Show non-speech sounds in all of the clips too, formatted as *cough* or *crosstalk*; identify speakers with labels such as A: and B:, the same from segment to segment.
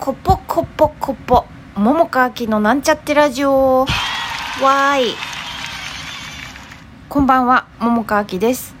A: コポコポコポ。桃川きのなんちゃってラジオ。わーい。こんばんは。桃川きです。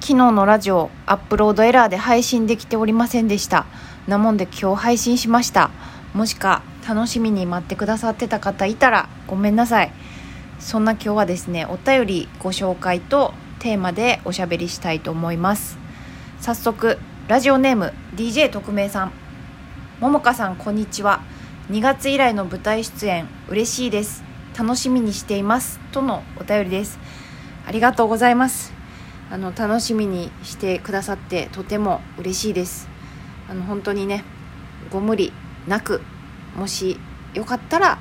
A: 昨日のラジオアップロードエラーで配信できておりませんでした。なもんで今日配信しました。もしか楽しみに待ってくださってた方いたらごめんなさい。そんな今日はですねお便りご紹介とテーマでおしゃべりしたいと思います。早速ラジオネーム DJ 特命さん。ももかさんこんにちは。2月以来の舞台出演嬉しいです。楽しみにしています。とのお便りです。ありがとうございます。あの楽しみにしてくださってとても嬉しいです。あの本当にねご無理なくもしよかったら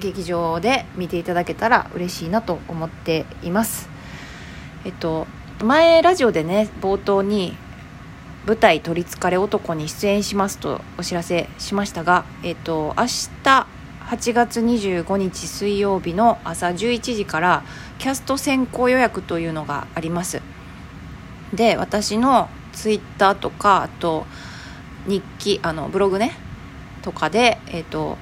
A: 劇場で見ていただけたら嬉しいなと思っています。えっと前ラジオでね冒頭に舞台「取りつかれ男」に出演しますとお知らせしましたが、えっと、明日8月25日水曜日の朝11時からキャスト先行予約というのがあります。で私のツイッターとかあと日記あのブログねとかで、えっと、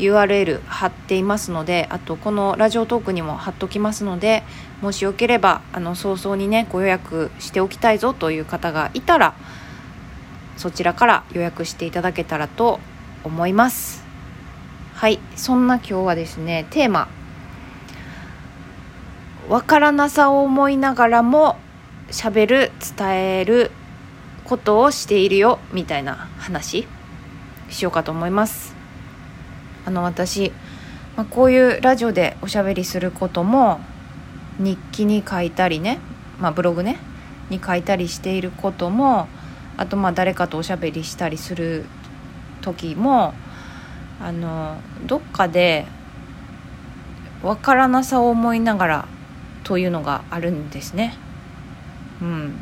A: URL 貼っていますのであとこのラジオトークにも貼っときますのでもしよければあの早々にねご予約しておきたいぞという方がいたらそちらから予約していただけたらと思います。はいそんな今日はですねテーマわからなさを思いながらもしゃべる伝えることをしているよみたいな話しようかと思います。あの私、まあ、こういうラジオでおしゃべりすることも日記に書いたりね、まあ、ブログねに書いたりしていることもあとまあ誰かとおしゃべりしたりする時もあのどっかで分からなさを思いながらというのがあるんですね。うん、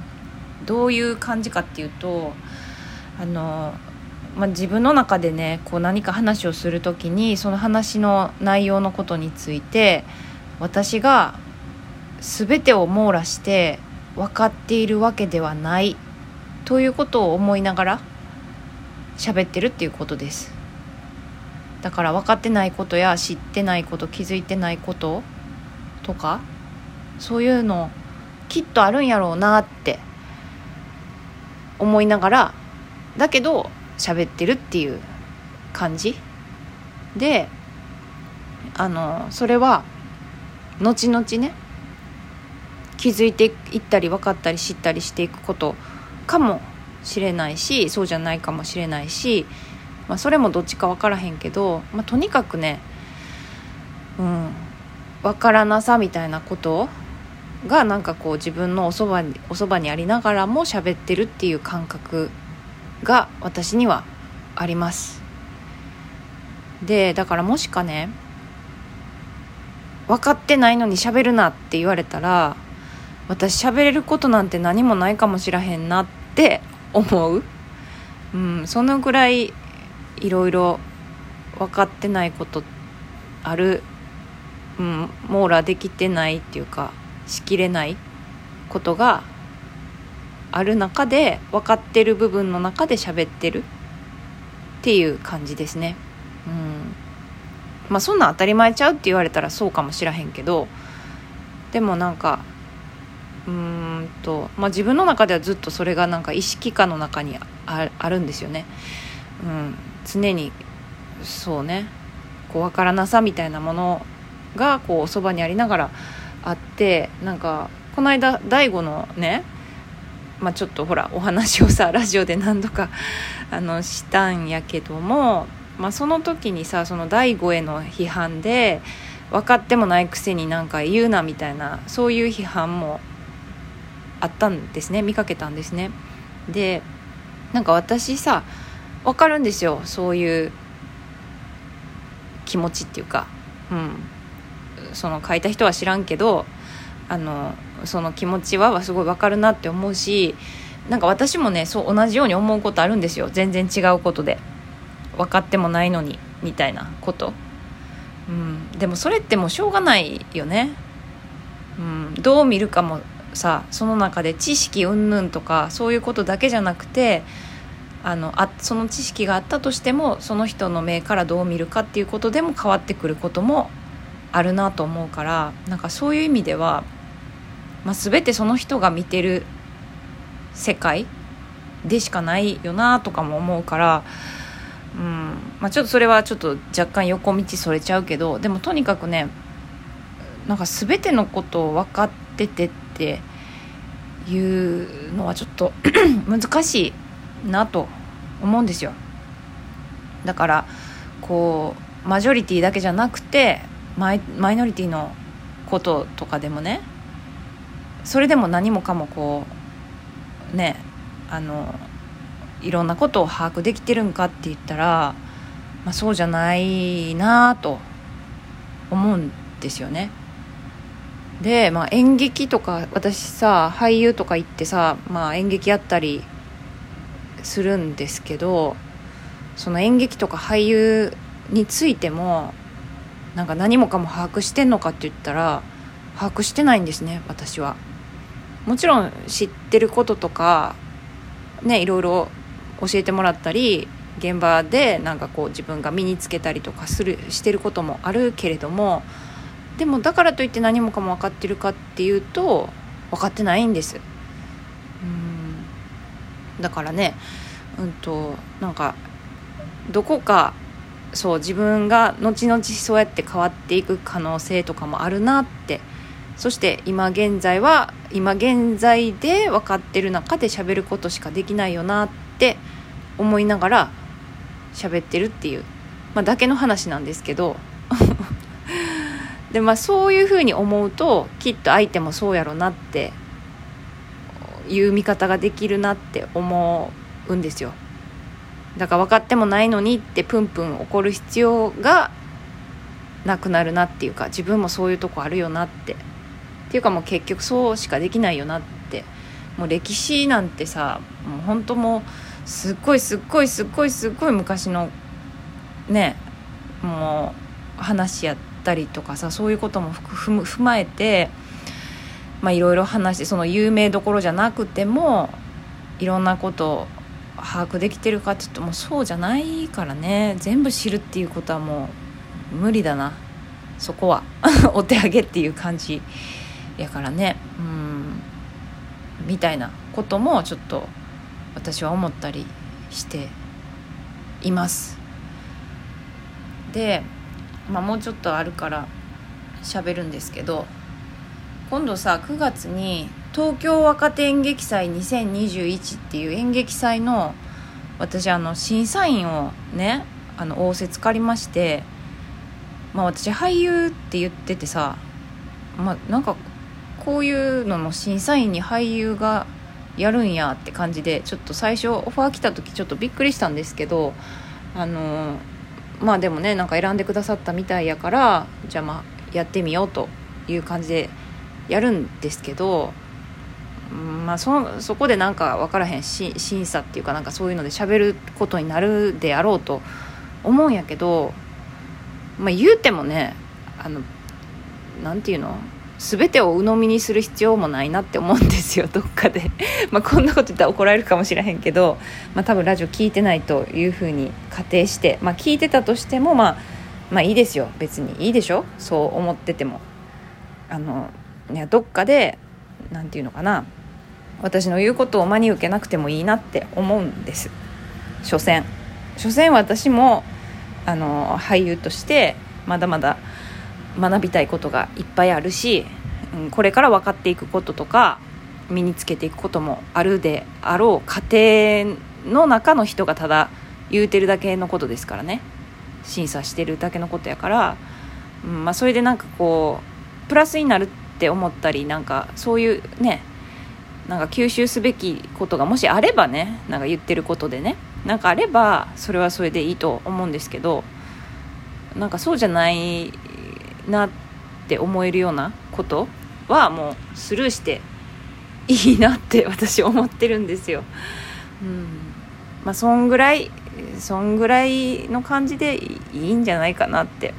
A: どういう感じかっていうとあのまあ、自分の中でねこう何か話をする時にその話の内容のことについて私が全てを網羅して分かっているわけではないということを思いながら喋ってるっていうことです。だから分かってないことや知ってないこと気づいてないこととかそういうのきっとあるんやろうなって思いながらだけど喋ってるっていう感じ？であのそれは後々ね気づいていったり分かったり知ったりしていくことかもしれないしそうじゃないかもしれないし、まあ、それもどっちか分からへんけど、まあ、とにかくねうん分からなさみたいなことがなんかこう自分のおそばにおそばにありながらも喋ってるっていう感覚が私にはあります。でだからもしかね分かってないのに喋るなって言われたら私喋れることなんて何もないかもしらへんなって思う、うん、そのぐらいいろいろ分かってないことある、うん、網羅できてないっていうかしきれないことがある中で分かってる部分の中で喋ってる。っていう感じですね。うん。まあそんなん当たり前ちゃうって言われたらそうかもしらへんけど。でもなんかうーんと、まあ、自分の中ではずっとそれがなんか意識下の中にああるんですよね、うん、常にそうね。こう分からなさみたいなものがこうおそばにありながらあってなんかこの間大悟のねまあ、ちょっとほらお話をさ *laughs* ラジオで何度かあのしたんやけども、まあ、その時にさその第5への批判で分かってもないくせになんか言うなみたいなそういう批判もあったんですね見かけたんですね。でなんか私さ分かるんですよそういう気持ちっていうか。うん。その書いた人は知らんけどあのその気持ちはすごい分かるなって思うしなんか私もねそう同じように思うことあるんですよ。全然違うことで。分かってもないのにみたいなこと。うん。でもそれってもうしょうがないよね。うん。どう見るかもさその中で知識云々とかそういうことだけじゃなくてあのあその知識があったとしてもその人の目からどう見るかっていうことでも変わってくることもあるなと思うからなんかそういう意味では、まあ、全てその人が見てる世界でしかないよなとかも思うから、うんまあ、ちょっとそれはちょっと若干横道それちゃうけどでもとにかくねなんか全てのことを分かっててっていうのはちょっと *coughs* 難しいなと思うんですよ。だからこうマジョリティだけじゃなくてマイマイノリティのこととかでもねそれでも何もかもこうねあのいろんなことを把握できてるんかって言ったら、まあ、そうじゃないなと思うんですよね。で、まあ、演劇とか私さ俳優とか行ってさ、まあ、演劇やったりするんですけどその演劇とか俳優についてもなんか何もかも把握してんのかって言ったら把握してないんですね私は。もちろん知ってることとかねいろいろ教えてもらったり現場でなんかこう自分が身につけたりとかするしてることもあるけれどもでもだからといって何もかも分かってるかっていうと分かってないんです。うん。だからねうんとなんかどこかそう自分が後々そうやって変わっていく可能性とかもあるなってそして今現在は今現在で分かってる中で喋ることしかできないよなって思いながら喋ってるっていう、まあ、だけの話なんですけど。*laughs* でまあそういうふうに思うときっと相手もそうやろなっていう見方ができるなって思うんですよ。だから分かってもないのにってプンプン怒る必要がなくなるなっていうか自分もそういうとこあるよなってっていうかもう結局そうしかできないよなって。もう歴史なんてさもう本当もうすっごいすっごいすっごいすっごい昔のねもう話やったりとかさそういうことも踏まえていろいろ話してその有名どころじゃなくてもいろんなこと把握できてるかって言ってもうそうじゃないからね。全部知るっていうことはもう無理だな。そこは。*laughs* お手上げっていう感じ。やからね。うん。みたいなこともちょっと私は思ったりしています。で、まあ、もうちょっとあるから喋るんですけど今度さ9月に東京若手演劇祭2021っていう演劇祭の私あの審査員をねあの仰せつかりましてまあ私俳優って言っててさまあなんかこういうのの審査員に俳優がやるんやって感じでちょっと最初オファー来た時ちょっとびっくりしたんですけどあのまあでもねなんか選んでくださったみたいやからじゃあまあやってみようという感じでやるんですけどまあそそこでなんか分からへんし審査っていうかなんかそういうので喋ることになるであろうと思うんやけどまあ言うてもねあのなんていうの？全てを鵜呑みにする必要もないなって思うんですよどっかで。*laughs* まあこんなこと言ったら怒られるかもしれへんけど、まあ、多分ラジオ聞いてないというふうに仮定して、まあ、聞いてたとしても、まあ、まあいいですよ。別に。いいでしょ？そう思ってても。あのいやどっかで何て言うのかな。私の言うことを真に受けなくてもいいなって思うんです。所詮。所詮私もあの俳優としてまだまだ学びたいことがいっぱいあるし、うん、これから分かっていくこととか身につけていくこともあるであろう家庭の中の人がただ言うてるだけのことですからね。審査してるだけのことやから、うんまあ、それでなんかこうプラスになるって思ったりなんかそういうねなんか吸収すべきことがもしあればねなんか言ってることでねなんかあればそれはそれでいいと思うんですけどなんかそうじゃないなって思えるようなことはもうスルーしていいなって *laughs* 私思ってるんですよ。うん。まあ、そんぐらいそんぐらいの感じでいいんじゃないかなって、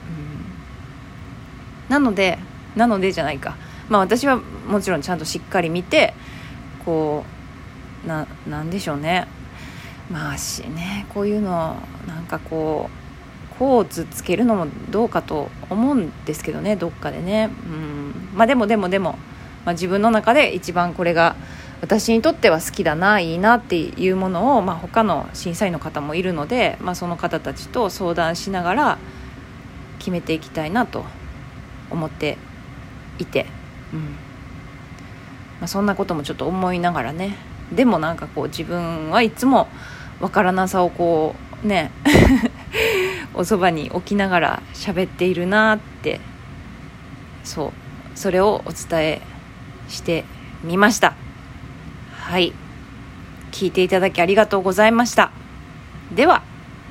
A: うん、なのでなのでじゃないか。まあ私はもちろんちゃんとしっかり見てこうななんでしょうね。まあしねこういうのなんかこうコーツつけるのもどうかと思うんですけどねどっかでね。うん。まあでもでもでも、まあ、自分の中で一番これが私にとっては好きだないいなっていうものを、まあ、他の審査員の方もいるので、まあ、その方たちと相談しながら決めていきたいなと思っていて、うん。まあ、そんなこともちょっと思いながらね。でもなんかこう自分はいつも分からなさをこうね。おそばに置きながら喋っているなってそうそれをお伝えしてみました。はい。聞いていただきありがとうございました。では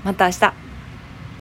A: また明日。